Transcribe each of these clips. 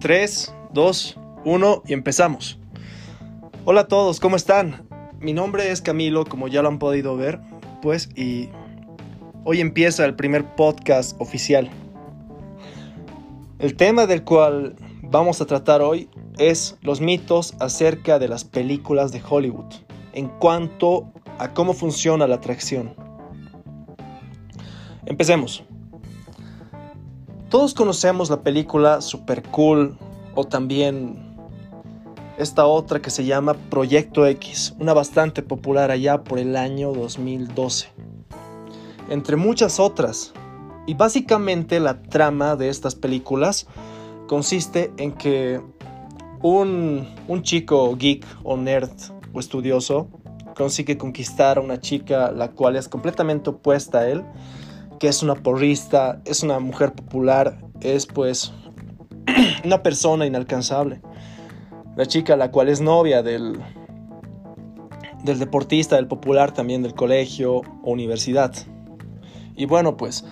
3, 2, 1 y empezamos. Hola a todos, ¿cómo están? Mi nombre es Camilo, como ya lo han podido ver, pues, y hoy empieza el primer podcast oficial. El tema del cual vamos a tratar hoy es los mitos acerca de las películas de Hollywood en cuanto a cómo funciona la atracción. Empecemos. Todos conocemos la película Super Cool o también esta otra que se llama Proyecto X, una bastante popular allá por el año 2012. Entre muchas otras. Y básicamente la trama de estas películas consiste en que un, un chico geek o nerd o estudioso consigue conquistar a una chica la cual es completamente opuesta a él que es una porrista, es una mujer popular, es pues una persona inalcanzable. La chica la cual es novia del, del deportista, del popular también del colegio o universidad. Y bueno, pues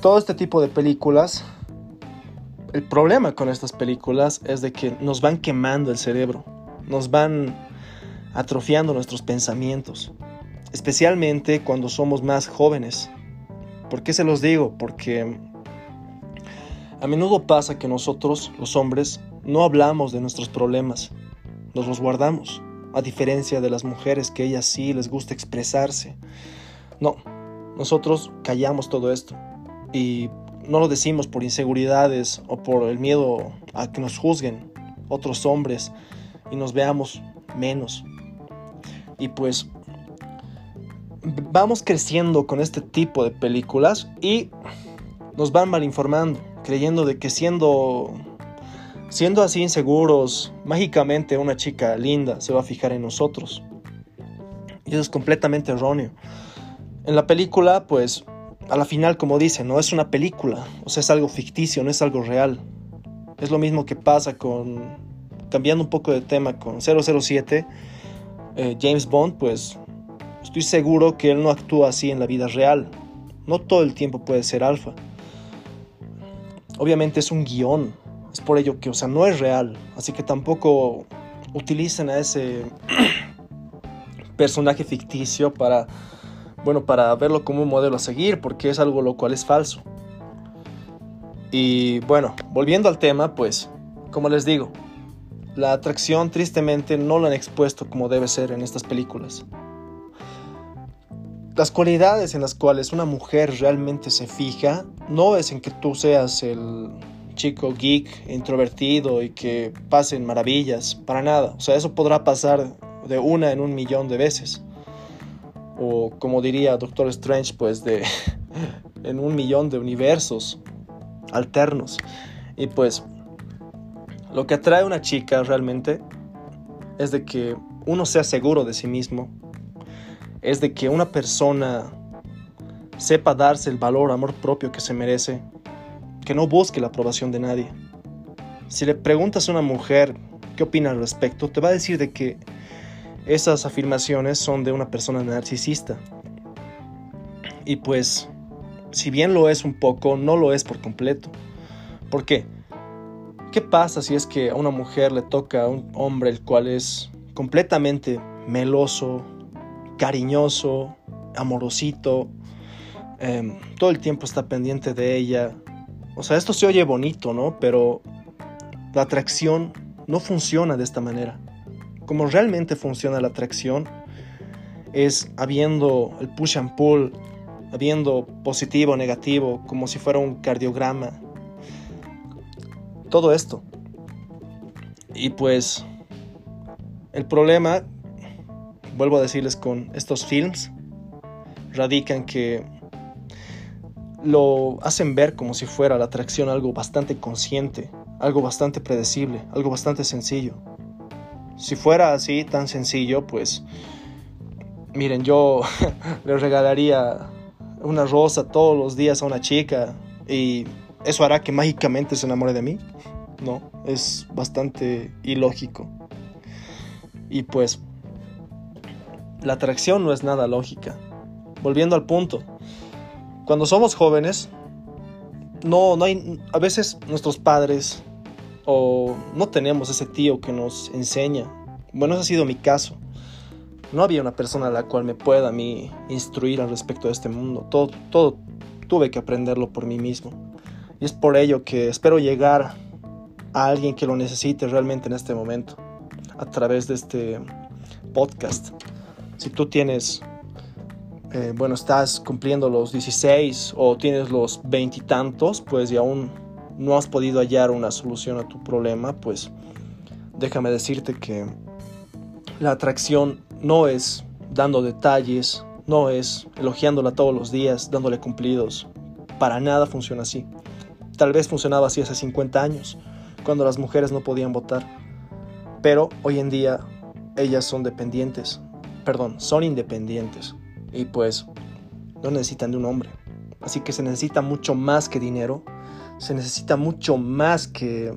todo este tipo de películas, el problema con estas películas es de que nos van quemando el cerebro, nos van atrofiando nuestros pensamientos, especialmente cuando somos más jóvenes. ¿Por qué se los digo? Porque a menudo pasa que nosotros, los hombres, no hablamos de nuestros problemas, nos los guardamos, a diferencia de las mujeres que ellas sí les gusta expresarse. No, nosotros callamos todo esto y no lo decimos por inseguridades o por el miedo a que nos juzguen otros hombres y nos veamos menos. Y pues vamos creciendo con este tipo de películas y nos van mal informando, creyendo de que siendo siendo así inseguros, mágicamente una chica linda se va a fijar en nosotros. Y eso es completamente erróneo. En la película, pues, a la final, como dice, no es una película, o sea, es algo ficticio, no es algo real. Es lo mismo que pasa con, cambiando un poco de tema, con 007, eh, James Bond, pues Estoy seguro que él no actúa así en la vida real. No todo el tiempo puede ser alfa. Obviamente es un guion. Es por ello que, o sea, no es real. Así que tampoco utilicen a ese personaje ficticio para, bueno, para verlo como un modelo a seguir, porque es algo lo cual es falso. Y bueno, volviendo al tema, pues, como les digo, la atracción tristemente no lo han expuesto como debe ser en estas películas las cualidades en las cuales una mujer realmente se fija no es en que tú seas el chico geek introvertido y que pasen maravillas, para nada. O sea, eso podrá pasar de una en un millón de veces. O como diría Doctor Strange, pues de en un millón de universos alternos. Y pues lo que atrae a una chica realmente es de que uno sea seguro de sí mismo, es de que una persona sepa darse el valor, amor propio que se merece, que no busque la aprobación de nadie. Si le preguntas a una mujer qué opina al respecto, te va a decir de que esas afirmaciones son de una persona narcisista. Y pues, si bien lo es un poco, no lo es por completo. ¿Por qué? ¿Qué pasa si es que a una mujer le toca a un hombre el cual es completamente meloso, cariñoso, amorosito, em, todo el tiempo está pendiente de ella. O sea, esto se oye bonito, ¿no? Pero la atracción no funciona de esta manera. Como realmente funciona la atracción es habiendo el push and pull, habiendo positivo negativo, como si fuera un cardiograma. Todo esto. Y pues el problema vuelvo a decirles con estos films, radican que lo hacen ver como si fuera la atracción algo bastante consciente, algo bastante predecible, algo bastante sencillo. Si fuera así, tan sencillo, pues miren, yo le regalaría una rosa todos los días a una chica y eso hará que mágicamente se enamore de mí. No, es bastante ilógico. Y pues la atracción no es nada lógica. Volviendo al punto, cuando somos jóvenes, no, no hay, a veces nuestros padres o no tenemos ese tío que nos enseña. Bueno, ese ha sido mi caso. No había una persona a la cual me pueda a mí instruir al respecto de este mundo. Todo, todo tuve que aprenderlo por mí mismo. Y es por ello que espero llegar a alguien que lo necesite realmente en este momento, a través de este podcast. Si tú tienes, eh, bueno, estás cumpliendo los 16 o tienes los veintitantos, pues y aún no has podido hallar una solución a tu problema, pues déjame decirte que la atracción no es dando detalles, no es elogiándola todos los días, dándole cumplidos. Para nada funciona así. Tal vez funcionaba así hace 50 años, cuando las mujeres no podían votar. Pero hoy en día ellas son dependientes, perdón, son independientes y pues no necesitan de un hombre. Así que se necesita mucho más que dinero, se necesita mucho más que,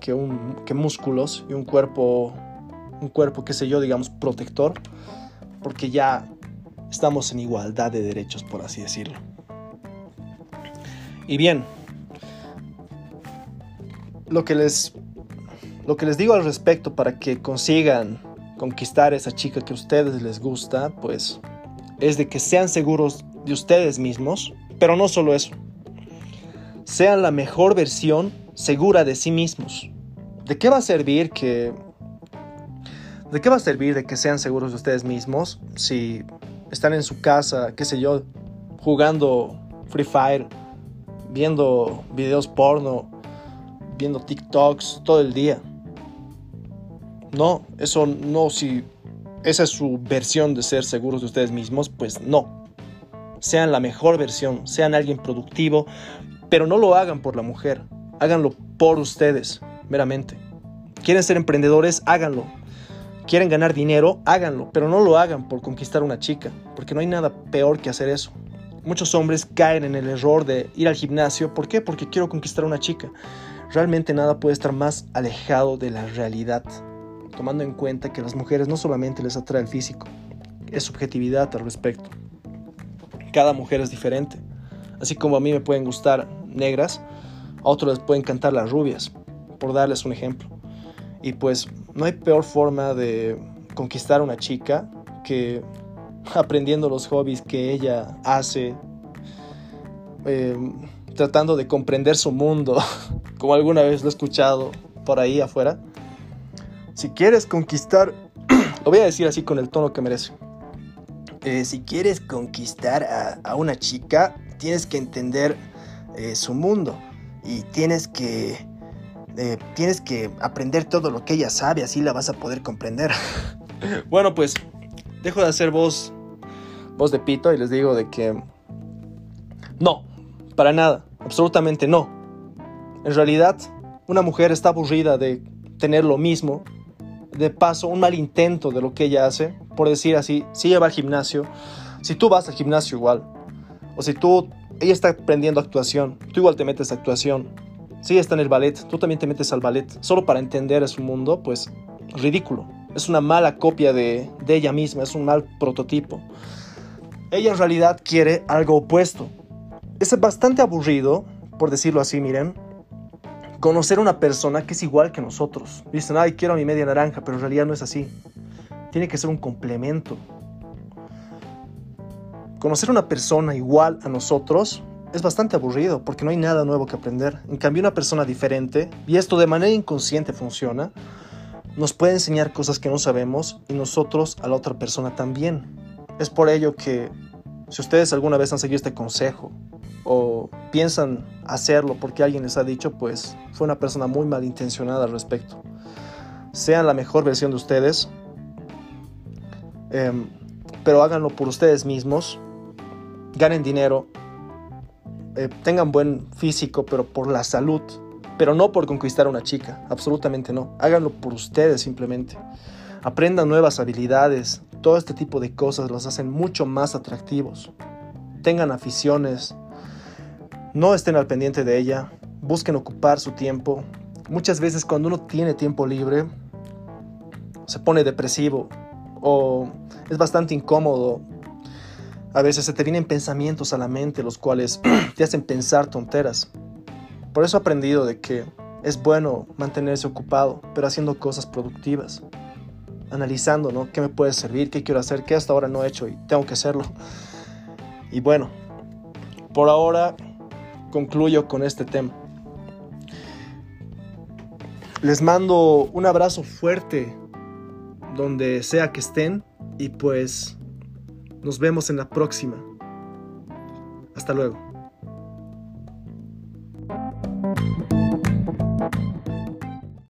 que, un, que músculos y un cuerpo, un cuerpo, qué sé yo, digamos, protector, porque ya estamos en igualdad de derechos, por así decirlo. Y bien, lo que les, lo que les digo al respecto para que consigan conquistar a esa chica que a ustedes les gusta, pues es de que sean seguros de ustedes mismos, pero no solo eso sean la mejor versión segura de sí mismos. ¿De qué va a servir que... ¿De qué va a servir de que sean seguros de ustedes mismos si están en su casa, qué sé yo, jugando Free Fire, viendo videos porno, viendo TikToks todo el día? No, eso no, si esa es su versión de ser seguros de ustedes mismos, pues no. Sean la mejor versión, sean alguien productivo, pero no lo hagan por la mujer, háganlo por ustedes, meramente. ¿Quieren ser emprendedores? Háganlo. ¿Quieren ganar dinero? Háganlo, pero no lo hagan por conquistar una chica, porque no hay nada peor que hacer eso. Muchos hombres caen en el error de ir al gimnasio. ¿Por qué? Porque quiero conquistar una chica. Realmente nada puede estar más alejado de la realidad, tomando en cuenta que a las mujeres no solamente les atrae el físico, es subjetividad al respecto. Cada mujer es diferente. Así como a mí me pueden gustar negras, a otros les pueden encantar las rubias, por darles un ejemplo. Y pues no hay peor forma de conquistar a una chica que aprendiendo los hobbies que ella hace, em, tratando de comprender su mundo, como alguna vez lo he escuchado por ahí afuera. Si quieres conquistar, lo voy a decir así con el tono que merece. Eh, si quieres conquistar a, a una chica, tienes que entender eh, su mundo y tienes que, eh, tienes que aprender todo lo que ella sabe, así la vas a poder comprender. bueno, pues dejo de hacer voz, voz de pito y les digo de que no, para nada, absolutamente no. En realidad, una mujer está aburrida de tener lo mismo, de paso, un mal intento de lo que ella hace, por decir así, si ella va al gimnasio, si tú vas al gimnasio igual, o si tú, ella está aprendiendo actuación, tú igual te metes a actuación. Si ella está en el ballet, tú también te metes al ballet. Solo para entender su mundo, pues ridículo. Es una mala copia de, de ella misma, es un mal prototipo. Ella en realidad quiere algo opuesto. Es bastante aburrido, por decirlo así, miren, conocer una persona que es igual que nosotros. Dicen, ay, quiero a mi media naranja, pero en realidad no es así. Tiene que ser un complemento. Conocer una persona igual a nosotros es bastante aburrido porque no hay nada nuevo que aprender. En cambio, una persona diferente, y esto de manera inconsciente funciona, nos puede enseñar cosas que no sabemos y nosotros a la otra persona también. Es por ello que si ustedes alguna vez han seguido este consejo o piensan hacerlo porque alguien les ha dicho, pues fue una persona muy malintencionada al respecto. Sean la mejor versión de ustedes, eh, pero háganlo por ustedes mismos ganen dinero, eh, tengan buen físico, pero por la salud, pero no por conquistar a una chica, absolutamente no. Háganlo por ustedes simplemente. Aprendan nuevas habilidades, todo este tipo de cosas los hacen mucho más atractivos. Tengan aficiones, no estén al pendiente de ella, busquen ocupar su tiempo. Muchas veces cuando uno tiene tiempo libre, se pone depresivo o es bastante incómodo a veces se te vienen pensamientos a la mente los cuales te hacen pensar tonteras. Por eso he aprendido de que es bueno mantenerse ocupado, pero haciendo cosas productivas. Analizando, ¿no? ¿Qué me puede servir? ¿Qué quiero hacer? ¿Qué hasta ahora no he hecho y tengo que hacerlo? Y bueno, por ahora concluyo con este tema. Les mando un abrazo fuerte donde sea que estén y pues nos vemos en la próxima. Hasta luego.